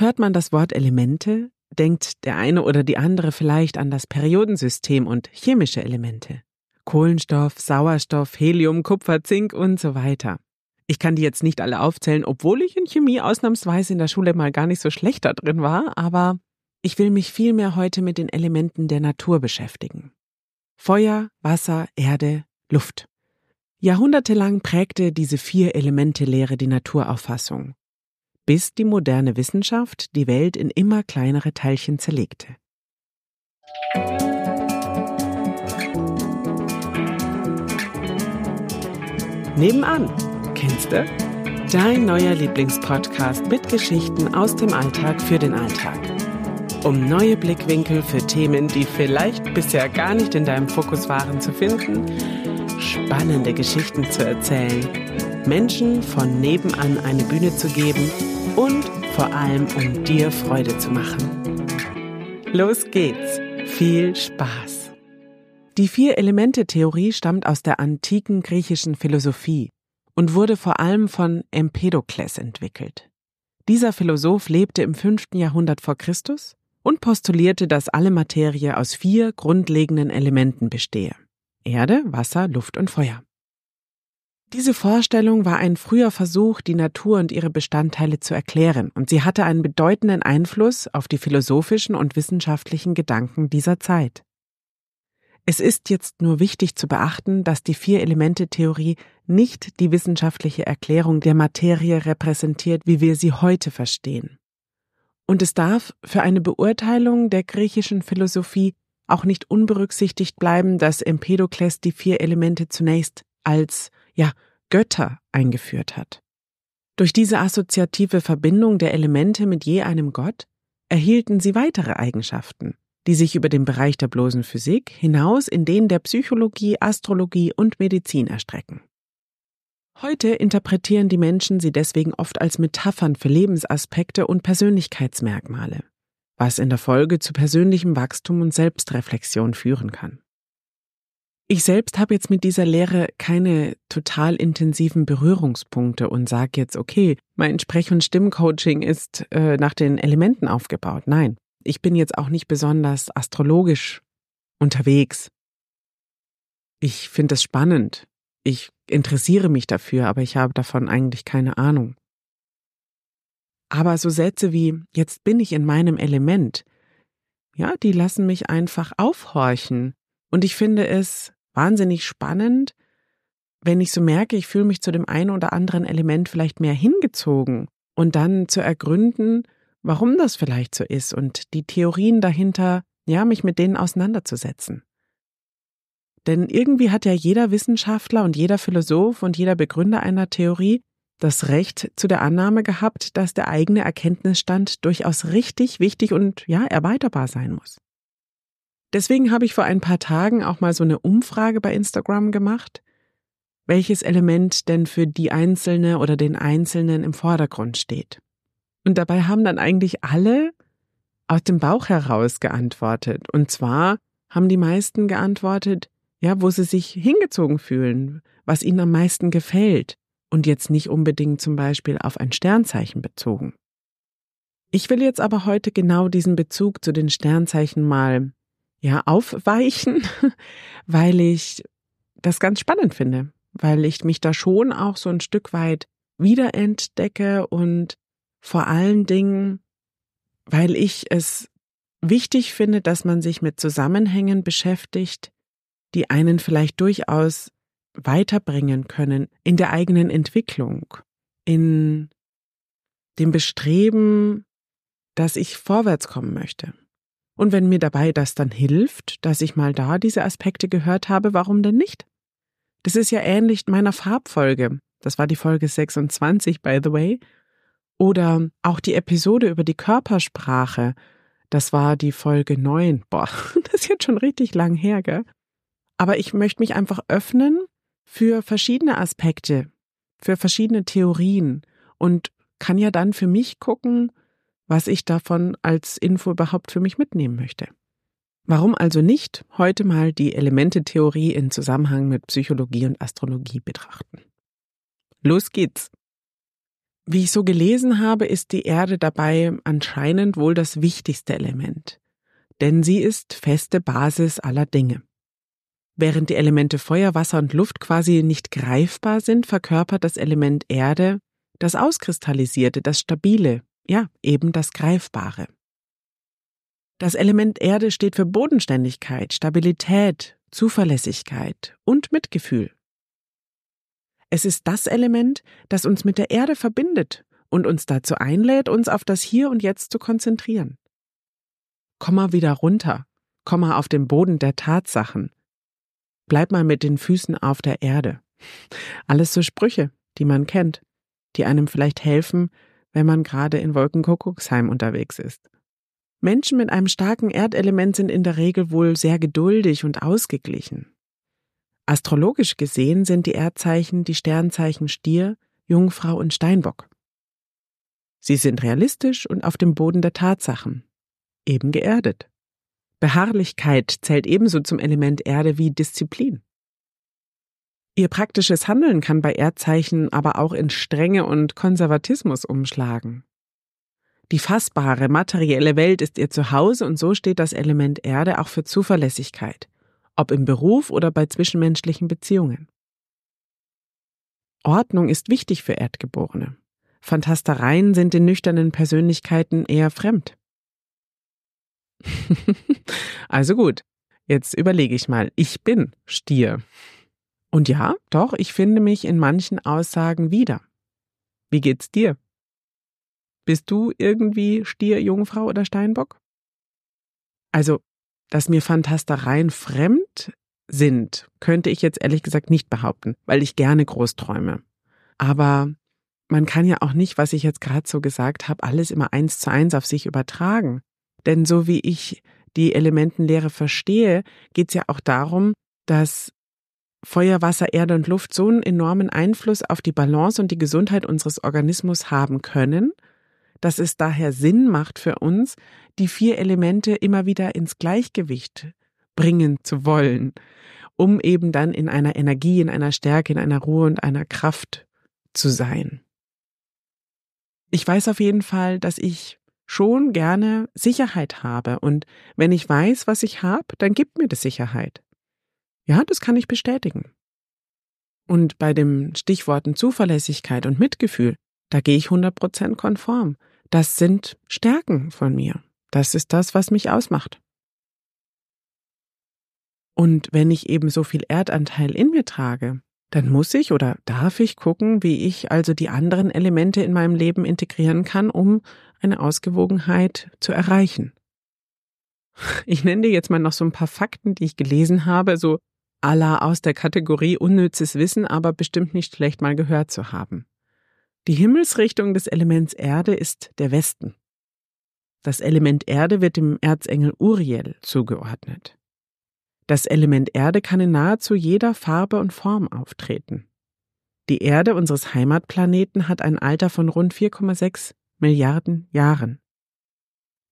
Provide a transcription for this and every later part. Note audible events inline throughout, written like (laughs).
Hört man das Wort Elemente, denkt der eine oder die andere vielleicht an das Periodensystem und chemische Elemente. Kohlenstoff, Sauerstoff, Helium, Kupfer, Zink und so weiter. Ich kann die jetzt nicht alle aufzählen, obwohl ich in Chemie ausnahmsweise in der Schule mal gar nicht so schlecht da drin war, aber ich will mich vielmehr heute mit den Elementen der Natur beschäftigen. Feuer, Wasser, Erde, Luft. Jahrhundertelang prägte diese vier Elemente Lehre die Naturauffassung, bis die moderne Wissenschaft die Welt in immer kleinere Teilchen zerlegte. Nebenan, kennst du? Dein neuer Lieblingspodcast mit Geschichten aus dem Alltag für den Alltag. Um neue Blickwinkel für Themen, die vielleicht bisher gar nicht in deinem Fokus waren, zu finden, spannende Geschichten zu erzählen, Menschen von nebenan eine Bühne zu geben und vor allem um dir Freude zu machen. Los geht's! Viel Spaß! Die Vier-Elemente-Theorie stammt aus der antiken griechischen Philosophie und wurde vor allem von Empedokles entwickelt. Dieser Philosoph lebte im fünften Jahrhundert vor Christus und postulierte, dass alle Materie aus vier grundlegenden Elementen bestehe. Erde, Wasser, Luft und Feuer. Diese Vorstellung war ein früher Versuch, die Natur und ihre Bestandteile zu erklären, und sie hatte einen bedeutenden Einfluss auf die philosophischen und wissenschaftlichen Gedanken dieser Zeit. Es ist jetzt nur wichtig zu beachten, dass die Vier-Elemente-Theorie nicht die wissenschaftliche Erklärung der Materie repräsentiert, wie wir sie heute verstehen. Und es darf für eine Beurteilung der griechischen Philosophie auch nicht unberücksichtigt bleiben, dass Empedokles die vier Elemente zunächst als, ja, Götter eingeführt hat. Durch diese assoziative Verbindung der Elemente mit je einem Gott erhielten sie weitere Eigenschaften, die sich über den Bereich der bloßen Physik hinaus in den der Psychologie, Astrologie und Medizin erstrecken. Heute interpretieren die Menschen sie deswegen oft als Metaphern für Lebensaspekte und Persönlichkeitsmerkmale, was in der Folge zu persönlichem Wachstum und Selbstreflexion führen kann. Ich selbst habe jetzt mit dieser Lehre keine total intensiven Berührungspunkte und sage jetzt, okay, mein Sprech- und Stimmcoaching ist äh, nach den Elementen aufgebaut. Nein, ich bin jetzt auch nicht besonders astrologisch unterwegs. Ich finde es spannend. Ich interessiere mich dafür, aber ich habe davon eigentlich keine Ahnung. Aber so Sätze wie jetzt bin ich in meinem Element, ja, die lassen mich einfach aufhorchen. Und ich finde es wahnsinnig spannend, wenn ich so merke, ich fühle mich zu dem einen oder anderen Element vielleicht mehr hingezogen und dann zu ergründen, warum das vielleicht so ist und die Theorien dahinter, ja, mich mit denen auseinanderzusetzen. Denn irgendwie hat ja jeder Wissenschaftler und jeder Philosoph und jeder Begründer einer Theorie das Recht zu der Annahme gehabt, dass der eigene Erkenntnisstand durchaus richtig, wichtig und ja, erweiterbar sein muss. Deswegen habe ich vor ein paar Tagen auch mal so eine Umfrage bei Instagram gemacht, welches Element denn für die Einzelne oder den Einzelnen im Vordergrund steht. Und dabei haben dann eigentlich alle aus dem Bauch heraus geantwortet. Und zwar haben die meisten geantwortet, ja, wo sie sich hingezogen fühlen, was ihnen am meisten gefällt und jetzt nicht unbedingt zum Beispiel auf ein Sternzeichen bezogen. Ich will jetzt aber heute genau diesen Bezug zu den Sternzeichen mal, ja, aufweichen, (laughs) weil ich das ganz spannend finde, weil ich mich da schon auch so ein Stück weit wiederentdecke und vor allen Dingen, weil ich es wichtig finde, dass man sich mit Zusammenhängen beschäftigt, die einen vielleicht durchaus weiterbringen können in der eigenen Entwicklung, in dem Bestreben, dass ich vorwärts kommen möchte. Und wenn mir dabei das dann hilft, dass ich mal da diese Aspekte gehört habe, warum denn nicht? Das ist ja ähnlich meiner Farbfolge. Das war die Folge 26, by the way. Oder auch die Episode über die Körpersprache. Das war die Folge 9. Boah, (laughs) das ist jetzt schon richtig lang her, gell? Aber ich möchte mich einfach öffnen für verschiedene Aspekte, für verschiedene Theorien und kann ja dann für mich gucken, was ich davon als Info überhaupt für mich mitnehmen möchte. Warum also nicht heute mal die Elemente-Theorie in Zusammenhang mit Psychologie und Astrologie betrachten? Los geht's! Wie ich so gelesen habe, ist die Erde dabei anscheinend wohl das wichtigste Element, denn sie ist feste Basis aller Dinge. Während die Elemente Feuer, Wasser und Luft quasi nicht greifbar sind, verkörpert das Element Erde das Auskristallisierte, das Stabile, ja, eben das Greifbare. Das Element Erde steht für Bodenständigkeit, Stabilität, Zuverlässigkeit und Mitgefühl. Es ist das Element, das uns mit der Erde verbindet und uns dazu einlädt, uns auf das Hier und Jetzt zu konzentrieren. Komm mal wieder runter, komm mal auf den Boden der Tatsachen. Bleib mal mit den Füßen auf der Erde. Alles so Sprüche, die man kennt, die einem vielleicht helfen, wenn man gerade in Wolkenkuckucksheim unterwegs ist. Menschen mit einem starken Erdelement sind in der Regel wohl sehr geduldig und ausgeglichen. Astrologisch gesehen sind die Erdzeichen die Sternzeichen Stier, Jungfrau und Steinbock. Sie sind realistisch und auf dem Boden der Tatsachen, eben geerdet. Beharrlichkeit zählt ebenso zum Element Erde wie Disziplin. Ihr praktisches Handeln kann bei Erdzeichen aber auch in Strenge und Konservatismus umschlagen. Die fassbare, materielle Welt ist ihr Zuhause und so steht das Element Erde auch für Zuverlässigkeit, ob im Beruf oder bei zwischenmenschlichen Beziehungen. Ordnung ist wichtig für Erdgeborene. Fantastereien sind den nüchternen Persönlichkeiten eher fremd. (laughs) also gut, jetzt überlege ich mal, ich bin Stier. Und ja, doch, ich finde mich in manchen Aussagen wieder. Wie geht's dir? Bist du irgendwie Stier, Jungfrau oder Steinbock? Also, dass mir Fantastereien fremd sind, könnte ich jetzt ehrlich gesagt nicht behaupten, weil ich gerne groß träume. Aber man kann ja auch nicht, was ich jetzt gerade so gesagt habe, alles immer eins zu eins auf sich übertragen. Denn so wie ich die Elementenlehre verstehe, geht es ja auch darum, dass Feuer, Wasser, Erde und Luft so einen enormen Einfluss auf die Balance und die Gesundheit unseres Organismus haben können, dass es daher Sinn macht für uns, die vier Elemente immer wieder ins Gleichgewicht bringen zu wollen, um eben dann in einer Energie, in einer Stärke, in einer Ruhe und einer Kraft zu sein. Ich weiß auf jeden Fall, dass ich schon gerne Sicherheit habe und wenn ich weiß, was ich habe, dann gibt mir das Sicherheit. Ja, das kann ich bestätigen. Und bei den Stichworten Zuverlässigkeit und Mitgefühl, da gehe ich 100% konform. Das sind Stärken von mir. Das ist das, was mich ausmacht. Und wenn ich eben so viel Erdanteil in mir trage, dann muss ich oder darf ich gucken, wie ich also die anderen Elemente in meinem Leben integrieren kann, um eine Ausgewogenheit zu erreichen. Ich nenne dir jetzt mal noch so ein paar Fakten, die ich gelesen habe, so aller aus der Kategorie unnützes Wissen, aber bestimmt nicht schlecht mal gehört zu haben. Die Himmelsrichtung des Elements Erde ist der Westen. Das Element Erde wird dem Erzengel Uriel zugeordnet. Das Element Erde kann in nahezu jeder Farbe und Form auftreten. Die Erde unseres Heimatplaneten hat ein Alter von rund 4,6 Milliarden Jahren.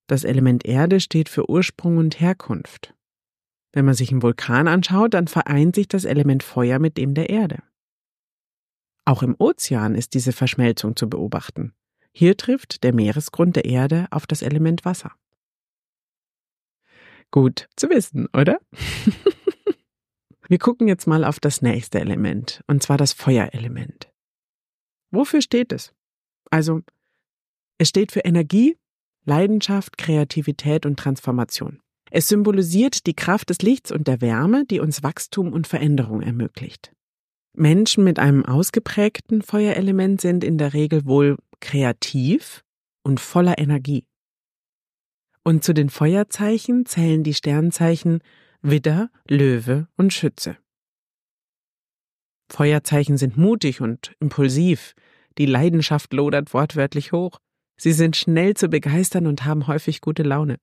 Das Element Erde steht für Ursprung und Herkunft. Wenn man sich einen Vulkan anschaut, dann vereint sich das Element Feuer mit dem der Erde. Auch im Ozean ist diese Verschmelzung zu beobachten. Hier trifft der Meeresgrund der Erde auf das Element Wasser. Gut zu wissen, oder? (laughs) Wir gucken jetzt mal auf das nächste Element, und zwar das Feuerelement. Wofür steht es? Also, es steht für Energie, Leidenschaft, Kreativität und Transformation. Es symbolisiert die Kraft des Lichts und der Wärme, die uns Wachstum und Veränderung ermöglicht. Menschen mit einem ausgeprägten Feuerelement sind in der Regel wohl kreativ und voller Energie. Und zu den Feuerzeichen zählen die Sternzeichen Widder, Löwe und Schütze. Feuerzeichen sind mutig und impulsiv, die Leidenschaft lodert wortwörtlich hoch, sie sind schnell zu begeistern und haben häufig gute Laune.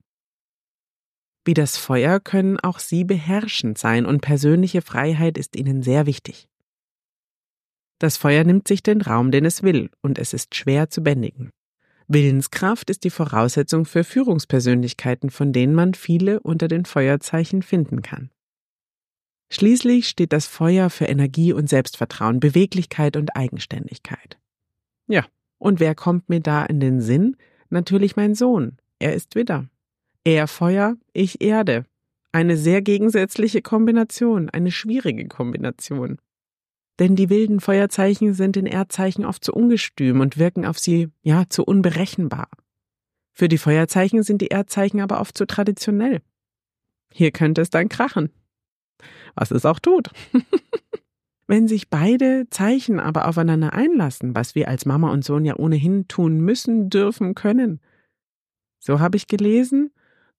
Wie das Feuer können auch sie beherrschend sein und persönliche Freiheit ist ihnen sehr wichtig. Das Feuer nimmt sich den Raum, den es will, und es ist schwer zu bändigen. Willenskraft ist die Voraussetzung für Führungspersönlichkeiten, von denen man viele unter den Feuerzeichen finden kann. Schließlich steht das Feuer für Energie und Selbstvertrauen, Beweglichkeit und Eigenständigkeit. Ja, Und wer kommt mir da in den Sinn? Natürlich mein Sohn. Er ist Widder. Er Feuer, ich Erde. Eine sehr gegensätzliche Kombination, eine schwierige Kombination. Denn die wilden Feuerzeichen sind den Erdzeichen oft zu ungestüm und wirken auf sie, ja, zu unberechenbar. Für die Feuerzeichen sind die Erdzeichen aber oft zu traditionell. Hier könnte es dann krachen. Was es auch tut. (laughs) Wenn sich beide Zeichen aber aufeinander einlassen, was wir als Mama und Sohn ja ohnehin tun müssen, dürfen, können, so habe ich gelesen,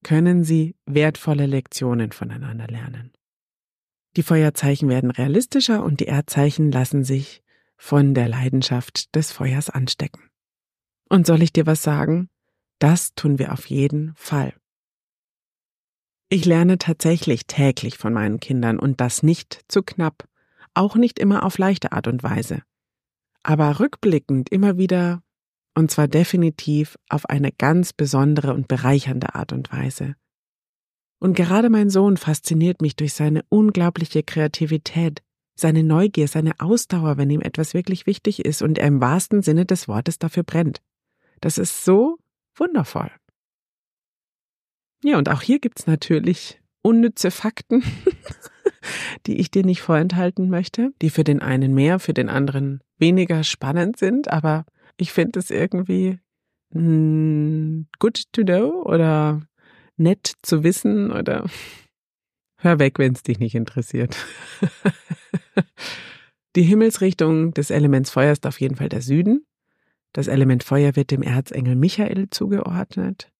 können sie wertvolle Lektionen voneinander lernen. Die Feuerzeichen werden realistischer und die Erdzeichen lassen sich von der Leidenschaft des Feuers anstecken. Und soll ich dir was sagen? Das tun wir auf jeden Fall. Ich lerne tatsächlich täglich von meinen Kindern und das nicht zu knapp, auch nicht immer auf leichte Art und Weise. Aber rückblickend immer wieder, und zwar definitiv auf eine ganz besondere und bereichernde Art und Weise. Und gerade mein Sohn fasziniert mich durch seine unglaubliche Kreativität, seine Neugier, seine Ausdauer, wenn ihm etwas wirklich wichtig ist und er im wahrsten Sinne des Wortes dafür brennt. Das ist so wundervoll. Ja, und auch hier gibt's natürlich unnütze Fakten, (laughs) die ich dir nicht vorenthalten möchte, die für den einen mehr, für den anderen weniger spannend sind, aber ich finde es irgendwie mh, good to know oder nett zu wissen oder (laughs) hör weg, wenn es dich nicht interessiert. (laughs) Die Himmelsrichtung des Elements Feuer ist auf jeden Fall der Süden. Das Element Feuer wird dem Erzengel Michael zugeordnet.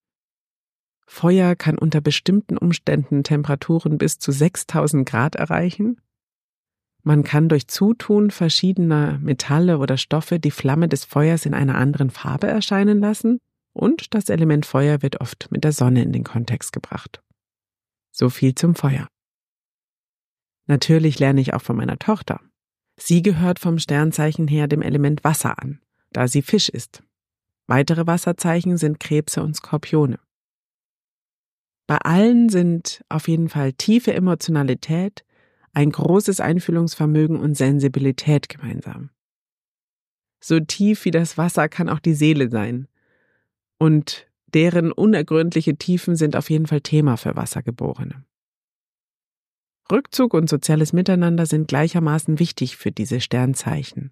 Feuer kann unter bestimmten Umständen Temperaturen bis zu 6000 Grad erreichen. Man kann durch Zutun verschiedener Metalle oder Stoffe die Flamme des Feuers in einer anderen Farbe erscheinen lassen und das Element Feuer wird oft mit der Sonne in den Kontext gebracht. So viel zum Feuer. Natürlich lerne ich auch von meiner Tochter. Sie gehört vom Sternzeichen her dem Element Wasser an, da sie Fisch ist. Weitere Wasserzeichen sind Krebse und Skorpione. Bei allen sind auf jeden Fall tiefe Emotionalität, ein großes Einfühlungsvermögen und Sensibilität gemeinsam. So tief wie das Wasser kann auch die Seele sein. Und deren unergründliche Tiefen sind auf jeden Fall Thema für Wassergeborene. Rückzug und soziales Miteinander sind gleichermaßen wichtig für diese Sternzeichen.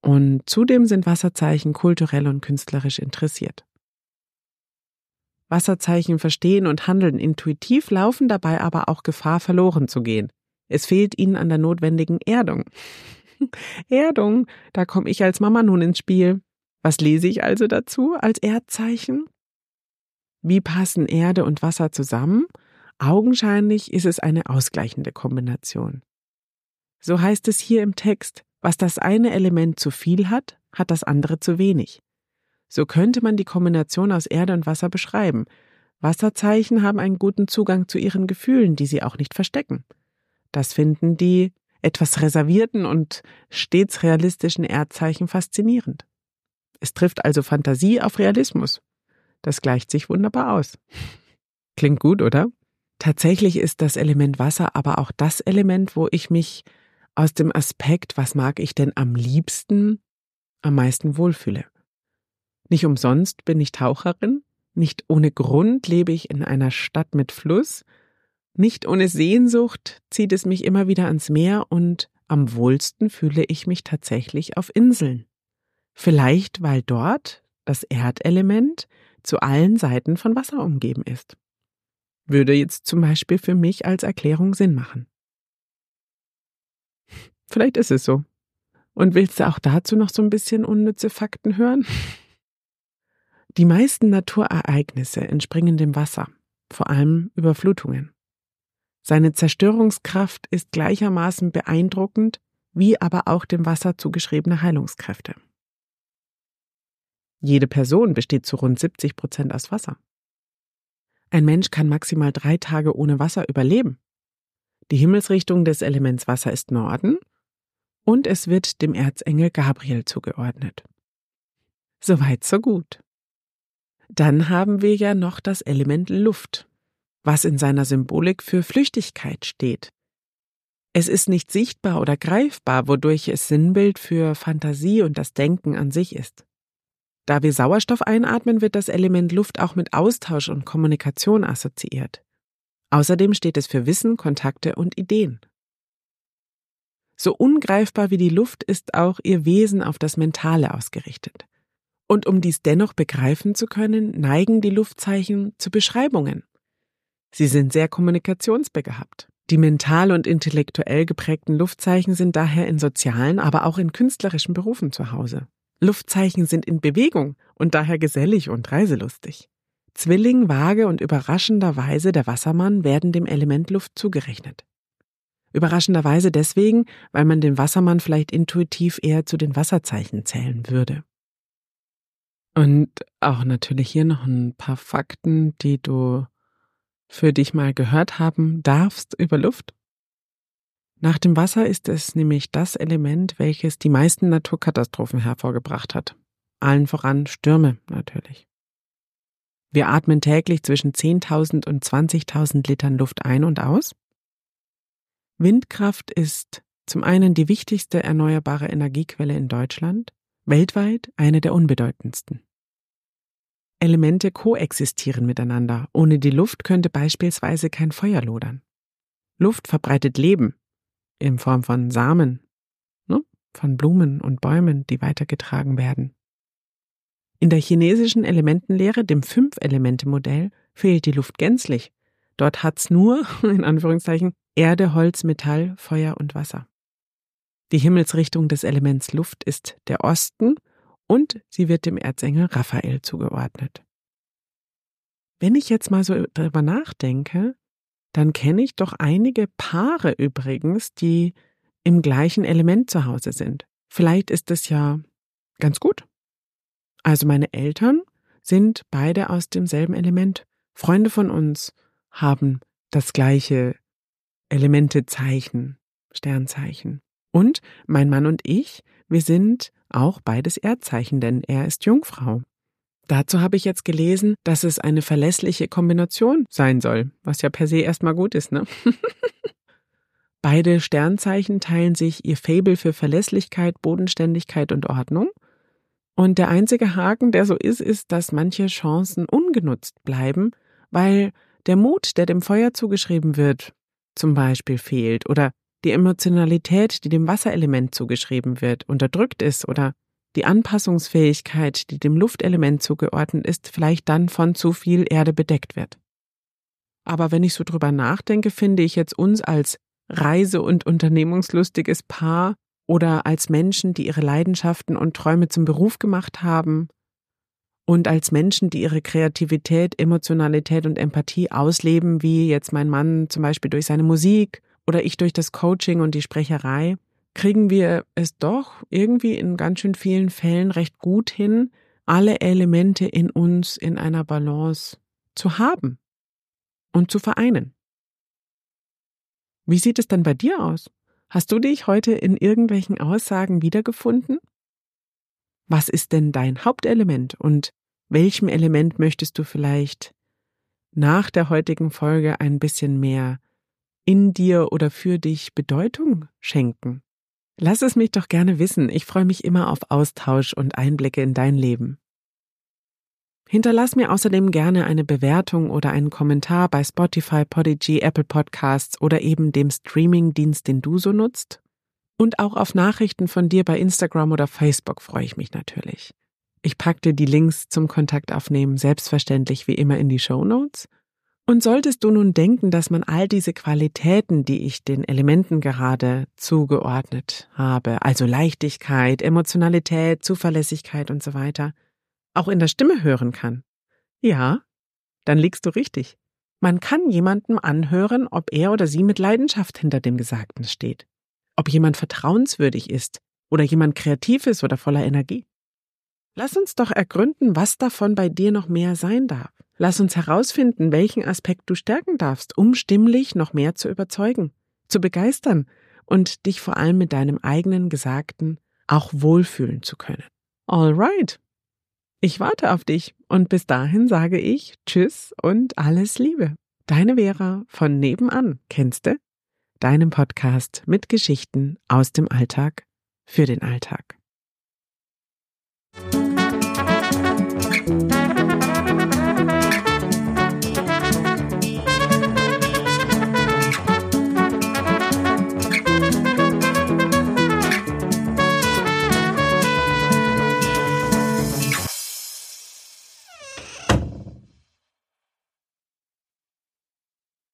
Und zudem sind Wasserzeichen kulturell und künstlerisch interessiert. Wasserzeichen verstehen und handeln intuitiv, laufen dabei aber auch Gefahr, verloren zu gehen. Es fehlt ihnen an der notwendigen Erdung. (laughs) Erdung, da komme ich als Mama nun ins Spiel. Was lese ich also dazu als Erdzeichen? Wie passen Erde und Wasser zusammen? Augenscheinlich ist es eine ausgleichende Kombination. So heißt es hier im Text, was das eine Element zu viel hat, hat das andere zu wenig. So könnte man die Kombination aus Erde und Wasser beschreiben. Wasserzeichen haben einen guten Zugang zu ihren Gefühlen, die sie auch nicht verstecken. Das finden die etwas reservierten und stets realistischen Erdzeichen faszinierend. Es trifft also Fantasie auf Realismus. Das gleicht sich wunderbar aus. (laughs) Klingt gut, oder? Tatsächlich ist das Element Wasser aber auch das Element, wo ich mich aus dem Aspekt, was mag ich denn am liebsten, am meisten wohlfühle. Nicht umsonst bin ich Taucherin, nicht ohne Grund lebe ich in einer Stadt mit Fluss, nicht ohne Sehnsucht zieht es mich immer wieder ans Meer und am wohlsten fühle ich mich tatsächlich auf Inseln. Vielleicht, weil dort das Erdelement zu allen Seiten von Wasser umgeben ist. Würde jetzt zum Beispiel für mich als Erklärung Sinn machen. Vielleicht ist es so. Und willst du auch dazu noch so ein bisschen unnütze Fakten hören? Die meisten Naturereignisse entspringen dem Wasser, vor allem Überflutungen. Seine Zerstörungskraft ist gleichermaßen beeindruckend, wie aber auch dem Wasser zugeschriebene Heilungskräfte. Jede Person besteht zu rund 70 Prozent aus Wasser. Ein Mensch kann maximal drei Tage ohne Wasser überleben. Die Himmelsrichtung des Elements Wasser ist Norden und es wird dem Erzengel Gabriel zugeordnet. Soweit, so gut. Dann haben wir ja noch das Element Luft, was in seiner Symbolik für Flüchtigkeit steht. Es ist nicht sichtbar oder greifbar, wodurch es Sinnbild für Fantasie und das Denken an sich ist. Da wir Sauerstoff einatmen, wird das Element Luft auch mit Austausch und Kommunikation assoziiert. Außerdem steht es für Wissen, Kontakte und Ideen. So ungreifbar wie die Luft ist auch ihr Wesen auf das Mentale ausgerichtet. Und um dies dennoch begreifen zu können, neigen die Luftzeichen zu Beschreibungen. Sie sind sehr kommunikationsbegabt. Die mental und intellektuell geprägten Luftzeichen sind daher in sozialen, aber auch in künstlerischen Berufen zu Hause. Luftzeichen sind in Bewegung und daher gesellig und reiselustig. Zwilling, Waage und überraschenderweise der Wassermann werden dem Element Luft zugerechnet. Überraschenderweise deswegen, weil man den Wassermann vielleicht intuitiv eher zu den Wasserzeichen zählen würde. Und auch natürlich hier noch ein paar Fakten, die du für dich mal gehört haben darfst über Luft. Nach dem Wasser ist es nämlich das Element, welches die meisten Naturkatastrophen hervorgebracht hat. Allen voran Stürme natürlich. Wir atmen täglich zwischen 10.000 und 20.000 Litern Luft ein und aus. Windkraft ist zum einen die wichtigste erneuerbare Energiequelle in Deutschland, weltweit eine der unbedeutendsten. Elemente koexistieren miteinander. Ohne die Luft könnte beispielsweise kein Feuer lodern. Luft verbreitet Leben in Form von Samen, ne? von Blumen und Bäumen, die weitergetragen werden. In der chinesischen Elementenlehre, dem Fünf-Elemente-Modell, fehlt die Luft gänzlich. Dort hat's nur, (laughs) in Anführungszeichen, Erde, Holz, Metall, Feuer und Wasser. Die Himmelsrichtung des Elements Luft ist der Osten und sie wird dem Erzengel Raphael zugeordnet. Wenn ich jetzt mal so darüber nachdenke, dann kenne ich doch einige Paare übrigens, die im gleichen Element zu Hause sind. Vielleicht ist es ja ganz gut. Also meine Eltern sind beide aus demselben Element. Freunde von uns haben das gleiche Elementezeichen, Sternzeichen. Und mein Mann und ich, wir sind auch beides Erdzeichen, denn er ist Jungfrau. Dazu habe ich jetzt gelesen, dass es eine verlässliche Kombination sein soll, was ja per se erstmal gut ist, ne? (laughs) Beide Sternzeichen teilen sich ihr Fabel für Verlässlichkeit, Bodenständigkeit und Ordnung und der einzige Haken, der so ist, ist, dass manche Chancen ungenutzt bleiben, weil der Mut, der dem Feuer zugeschrieben wird, zum Beispiel fehlt oder die Emotionalität, die dem Wasserelement zugeschrieben wird, unterdrückt ist oder die Anpassungsfähigkeit, die dem Luftelement zugeordnet ist, vielleicht dann von zu viel Erde bedeckt wird. Aber wenn ich so drüber nachdenke, finde ich jetzt uns als reise- und unternehmungslustiges Paar oder als Menschen, die ihre Leidenschaften und Träume zum Beruf gemacht haben und als Menschen, die ihre Kreativität, Emotionalität und Empathie ausleben, wie jetzt mein Mann zum Beispiel durch seine Musik oder ich durch das Coaching und die Sprecherei, kriegen wir es doch irgendwie in ganz schön vielen Fällen recht gut hin, alle Elemente in uns in einer Balance zu haben und zu vereinen. Wie sieht es dann bei dir aus? Hast du dich heute in irgendwelchen Aussagen wiedergefunden? Was ist denn dein Hauptelement und welchem Element möchtest du vielleicht nach der heutigen Folge ein bisschen mehr in dir oder für dich Bedeutung schenken? Lass es mich doch gerne wissen. Ich freue mich immer auf Austausch und Einblicke in dein Leben. Hinterlass mir außerdem gerne eine Bewertung oder einen Kommentar bei Spotify, Podigy, Apple Podcasts oder eben dem Streamingdienst, den du so nutzt. Und auch auf Nachrichten von dir bei Instagram oder Facebook freue ich mich natürlich. Ich packte die Links zum Kontaktaufnehmen selbstverständlich wie immer in die Show Notes. Und solltest du nun denken, dass man all diese Qualitäten, die ich den Elementen gerade zugeordnet habe, also Leichtigkeit, Emotionalität, Zuverlässigkeit und so weiter, auch in der Stimme hören kann. Ja, dann liegst du richtig. Man kann jemandem anhören, ob er oder sie mit Leidenschaft hinter dem Gesagten steht, ob jemand vertrauenswürdig ist oder jemand kreativ ist oder voller Energie. Lass uns doch ergründen, was davon bei dir noch mehr sein darf. Lass uns herausfinden, welchen Aspekt du stärken darfst, um stimmlich noch mehr zu überzeugen, zu begeistern und dich vor allem mit deinem eigenen Gesagten auch wohlfühlen zu können. Alright, ich warte auf dich und bis dahin sage ich Tschüss und alles Liebe. Deine Vera von nebenan, kennst du? deinem Podcast mit Geschichten aus dem Alltag für den Alltag. Thank you.